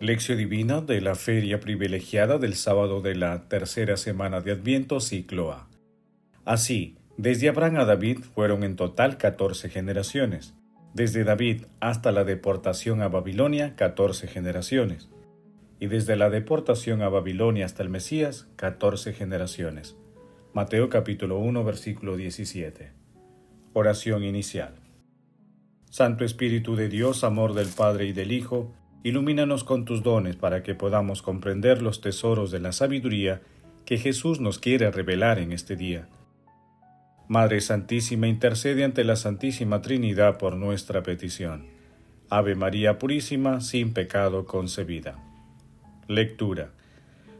Lección Divina de la Feria Privilegiada del sábado de la tercera semana de Adviento, ciclo A. Así, desde Abraham a David fueron en total 14 generaciones. Desde David hasta la deportación a Babilonia, 14 generaciones. Y desde la deportación a Babilonia hasta el Mesías, 14 generaciones. Mateo capítulo 1, versículo 17. Oración inicial. Santo Espíritu de Dios, amor del Padre y del Hijo, Ilumínanos con tus dones para que podamos comprender los tesoros de la sabiduría que Jesús nos quiere revelar en este día. Madre Santísima, intercede ante la Santísima Trinidad por nuestra petición. Ave María Purísima, sin pecado concebida. Lectura.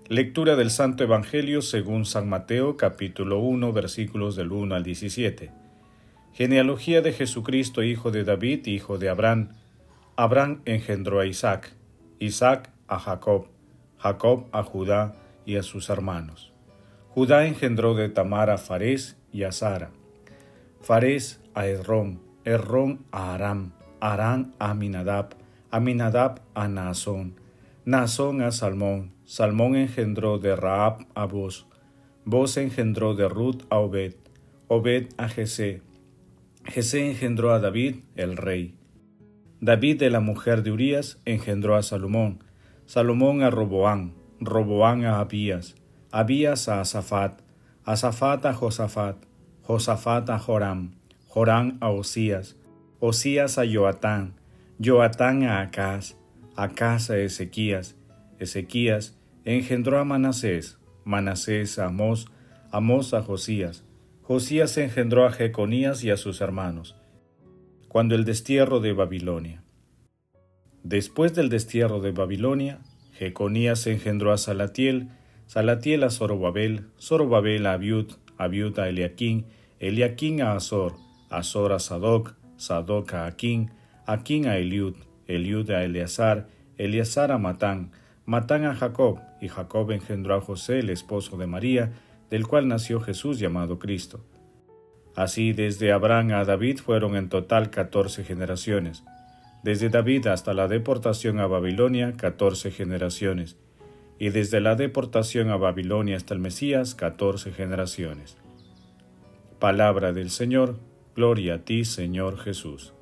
Lectura del Santo Evangelio según San Mateo capítulo 1 versículos del 1 al 17. Genealogía de Jesucristo, hijo de David, hijo de Abraham, Abraham engendró a Isaac, Isaac a Jacob, Jacob a Judá y a sus hermanos. Judá engendró de Tamar a Farés y a Sara, Farés a Errón, Errón a Aram, Aram a Aminadab, Aminadab a Naasón, Naasón a Salmón, Salmón engendró de Raab a Boz, Boz engendró de Ruth a Obed, Obed a Jesé, Jesé engendró a David, el rey. David de la mujer de Urías engendró a Salomón, Salomón a Roboán, Roboán a Abías, Abías a Asafat, Asafat a Josafat, Josafat a Joram, Joram a Osías, Osías a Joatán, Joatán a Acaz, Acaz a Ezequías, Ezequías engendró a Manasés, Manasés a Amós, Amós a Josías, Josías engendró a Jeconías y a sus hermanos, cuando el destierro de Babilonia. Después del destierro de Babilonia, Jeconías engendró a Salatiel, Salatiel a Zorobabel, Zorobabel a Abiud, Abiud a Eliaquín, Eliaquín a Azor, Azor a Sadoc, Sadoc a Aquín, Aquín a Eliud, Eliud a Eleazar, Eleazar a Matán, Matán a Jacob, y Jacob engendró a José, el esposo de María, del cual nació Jesús llamado Cristo. Así desde Abraham a David fueron en total catorce generaciones. Desde David hasta la deportación a Babilonia, catorce generaciones. Y desde la deportación a Babilonia hasta el Mesías, catorce generaciones. Palabra del Señor, gloria a ti, Señor Jesús.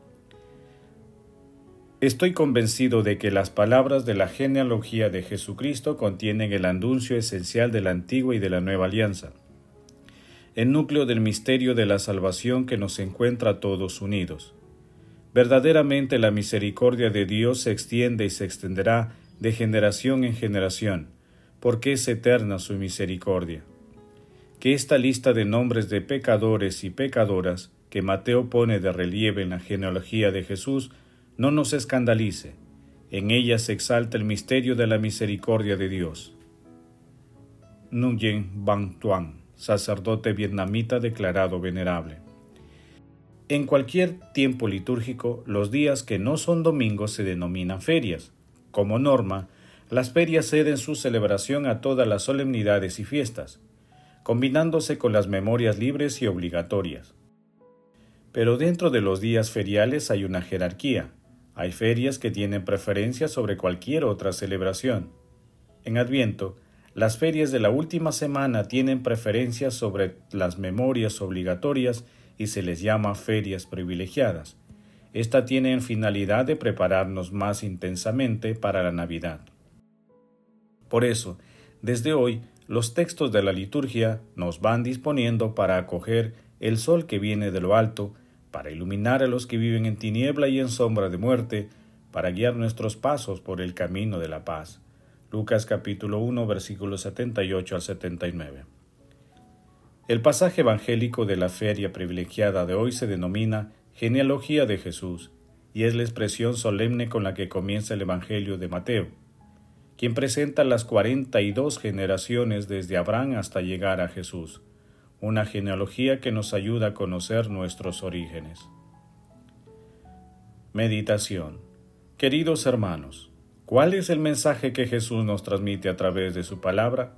Estoy convencido de que las palabras de la genealogía de Jesucristo contienen el anuncio esencial de la antigua y de la nueva alianza el núcleo del misterio de la salvación que nos encuentra todos unidos. Verdaderamente la misericordia de Dios se extiende y se extenderá de generación en generación, porque es eterna su misericordia. Que esta lista de nombres de pecadores y pecadoras que Mateo pone de relieve en la genealogía de Jesús no nos escandalice. En ella se exalta el misterio de la misericordia de Dios. Nguyen Van Tuan sacerdote vietnamita declarado venerable. En cualquier tiempo litúrgico, los días que no son domingos se denominan ferias. Como norma, las ferias ceden su celebración a todas las solemnidades y fiestas, combinándose con las memorias libres y obligatorias. Pero dentro de los días feriales hay una jerarquía. Hay ferias que tienen preferencia sobre cualquier otra celebración. En Adviento, las ferias de la última semana tienen preferencia sobre las memorias obligatorias y se les llama ferias privilegiadas. Esta tienen finalidad de prepararnos más intensamente para la Navidad. Por eso, desde hoy, los textos de la liturgia nos van disponiendo para acoger el sol que viene de lo alto, para iluminar a los que viven en tiniebla y en sombra de muerte, para guiar nuestros pasos por el camino de la paz. Lucas capítulo 1 versículos 78 al 79. El pasaje evangélico de la feria privilegiada de hoy se denomina Genealogía de Jesús y es la expresión solemne con la que comienza el Evangelio de Mateo, quien presenta las cuarenta y dos generaciones desde Abraham hasta llegar a Jesús, una genealogía que nos ayuda a conocer nuestros orígenes. Meditación Queridos hermanos, ¿Cuál es el mensaje que Jesús nos transmite a través de su palabra?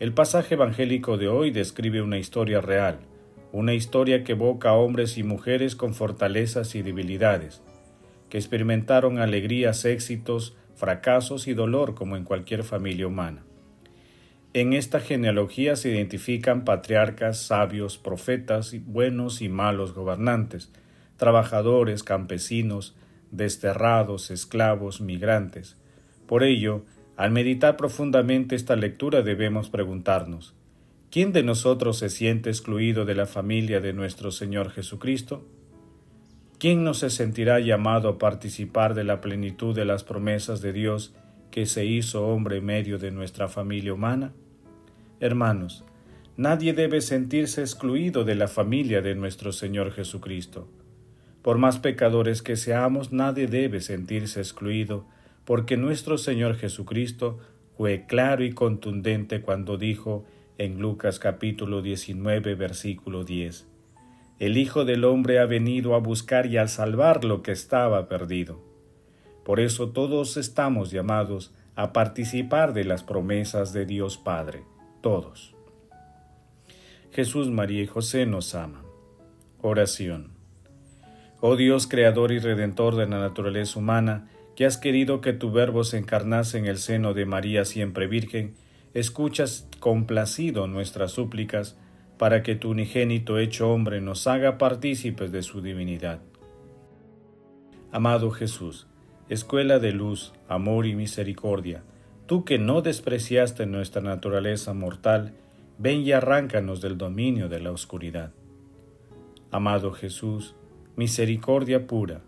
El pasaje evangélico de hoy describe una historia real, una historia que evoca a hombres y mujeres con fortalezas y debilidades, que experimentaron alegrías, éxitos, fracasos y dolor como en cualquier familia humana. En esta genealogía se identifican patriarcas, sabios, profetas, buenos y malos gobernantes, trabajadores, campesinos, desterrados, esclavos, migrantes. Por ello, al meditar profundamente esta lectura debemos preguntarnos, ¿quién de nosotros se siente excluido de la familia de nuestro Señor Jesucristo? ¿Quién no se sentirá llamado a participar de la plenitud de las promesas de Dios que se hizo hombre en medio de nuestra familia humana? Hermanos, nadie debe sentirse excluido de la familia de nuestro Señor Jesucristo. Por más pecadores que seamos, nadie debe sentirse excluido, porque nuestro Señor Jesucristo fue claro y contundente cuando dijo en Lucas capítulo 19 versículo 10, el Hijo del Hombre ha venido a buscar y a salvar lo que estaba perdido. Por eso todos estamos llamados a participar de las promesas de Dios Padre, todos. Jesús, María y José nos aman. Oración. Oh Dios, Creador y Redentor de la naturaleza humana, que has querido que tu Verbo se encarnase en el seno de María siempre Virgen, escuchas complacido nuestras súplicas, para que tu unigénito hecho hombre nos haga partícipes de su divinidad. Amado Jesús, escuela de luz, amor y misericordia, tú que no despreciaste nuestra naturaleza mortal, ven y arráncanos del dominio de la oscuridad. Amado Jesús, misericordia pura,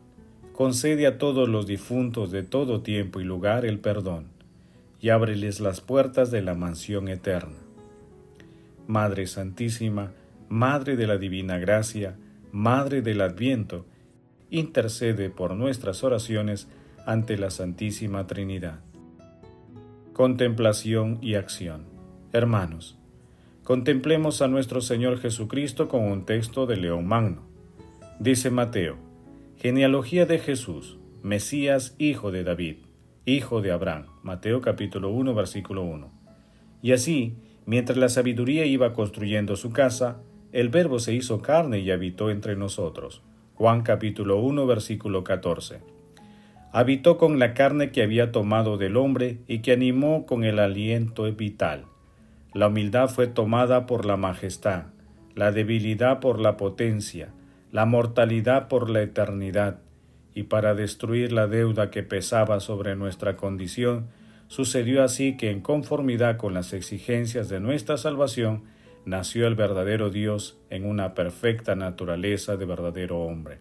concede a todos los difuntos de todo tiempo y lugar el perdón, y ábreles las puertas de la mansión eterna Madre Santísima, Madre de la Divina Gracia, Madre del Adviento, intercede por nuestras oraciones ante la Santísima Trinidad. Contemplación y acción. Hermanos, contemplemos a nuestro Señor Jesucristo con un texto de León Magno. Dice Mateo, genealogía de Jesús, Mesías, hijo de David, hijo de Abraham. Mateo capítulo 1, versículo 1. Y así, Mientras la sabiduría iba construyendo su casa, el Verbo se hizo carne y habitó entre nosotros. Juan capítulo 1 versículo 14. Habitó con la carne que había tomado del hombre y que animó con el aliento vital. La humildad fue tomada por la majestad, la debilidad por la potencia, la mortalidad por la eternidad, y para destruir la deuda que pesaba sobre nuestra condición, Sucedió así que en conformidad con las exigencias de nuestra salvación, nació el verdadero Dios en una perfecta naturaleza de verdadero hombre.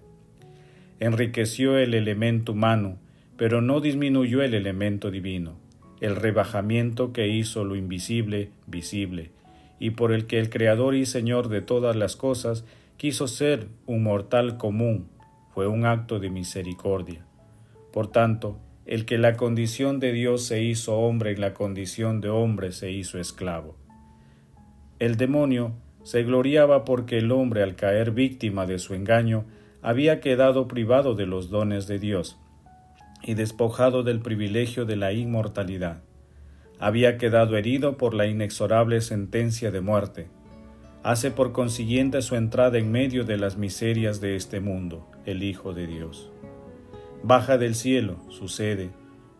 Enriqueció el elemento humano, pero no disminuyó el elemento divino, el rebajamiento que hizo lo invisible visible, y por el que el Creador y Señor de todas las cosas quiso ser un mortal común, fue un acto de misericordia. Por tanto, el que la condición de Dios se hizo hombre en la condición de hombre se hizo esclavo. El demonio se gloriaba porque el hombre al caer víctima de su engaño había quedado privado de los dones de Dios y despojado del privilegio de la inmortalidad. Había quedado herido por la inexorable sentencia de muerte. Hace por consiguiente su entrada en medio de las miserias de este mundo, el Hijo de Dios baja del cielo, sucede,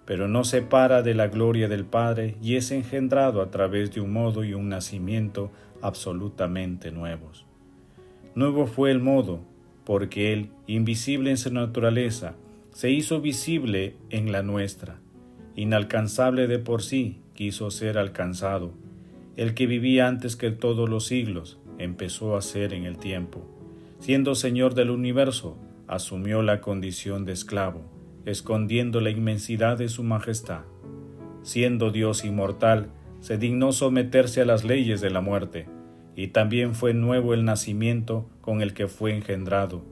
pero no se para de la gloria del Padre y es engendrado a través de un modo y un nacimiento absolutamente nuevos. Nuevo fue el modo, porque Él, invisible en su naturaleza, se hizo visible en la nuestra. Inalcanzable de por sí, quiso ser alcanzado. El que vivía antes que todos los siglos, empezó a ser en el tiempo. Siendo Señor del universo, asumió la condición de esclavo, escondiendo la inmensidad de su majestad. Siendo Dios inmortal, se dignó someterse a las leyes de la muerte, y también fue nuevo el nacimiento con el que fue engendrado,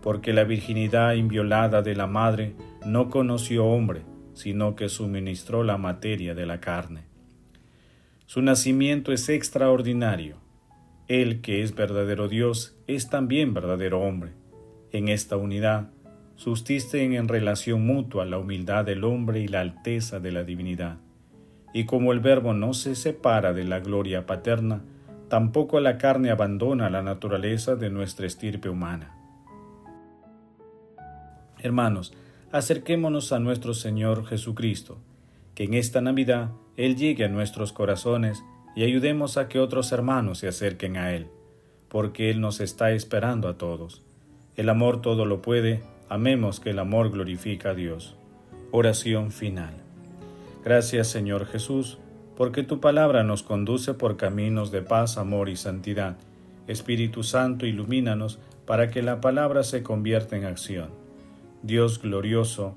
porque la virginidad inviolada de la madre no conoció hombre, sino que suministró la materia de la carne. Su nacimiento es extraordinario. Él que es verdadero Dios es también verdadero hombre en esta unidad sustisten en relación mutua la humildad del hombre y la alteza de la divinidad. Y como el Verbo no se separa de la gloria paterna, tampoco la carne abandona la naturaleza de nuestra estirpe humana. Hermanos, acerquémonos a nuestro Señor Jesucristo, que en esta Navidad Él llegue a nuestros corazones y ayudemos a que otros hermanos se acerquen a Él, porque Él nos está esperando a todos. El amor todo lo puede, amemos que el amor glorifica a Dios. Oración final. Gracias Señor Jesús, porque tu palabra nos conduce por caminos de paz, amor y santidad. Espíritu Santo, ilumínanos para que la palabra se convierta en acción. Dios glorioso,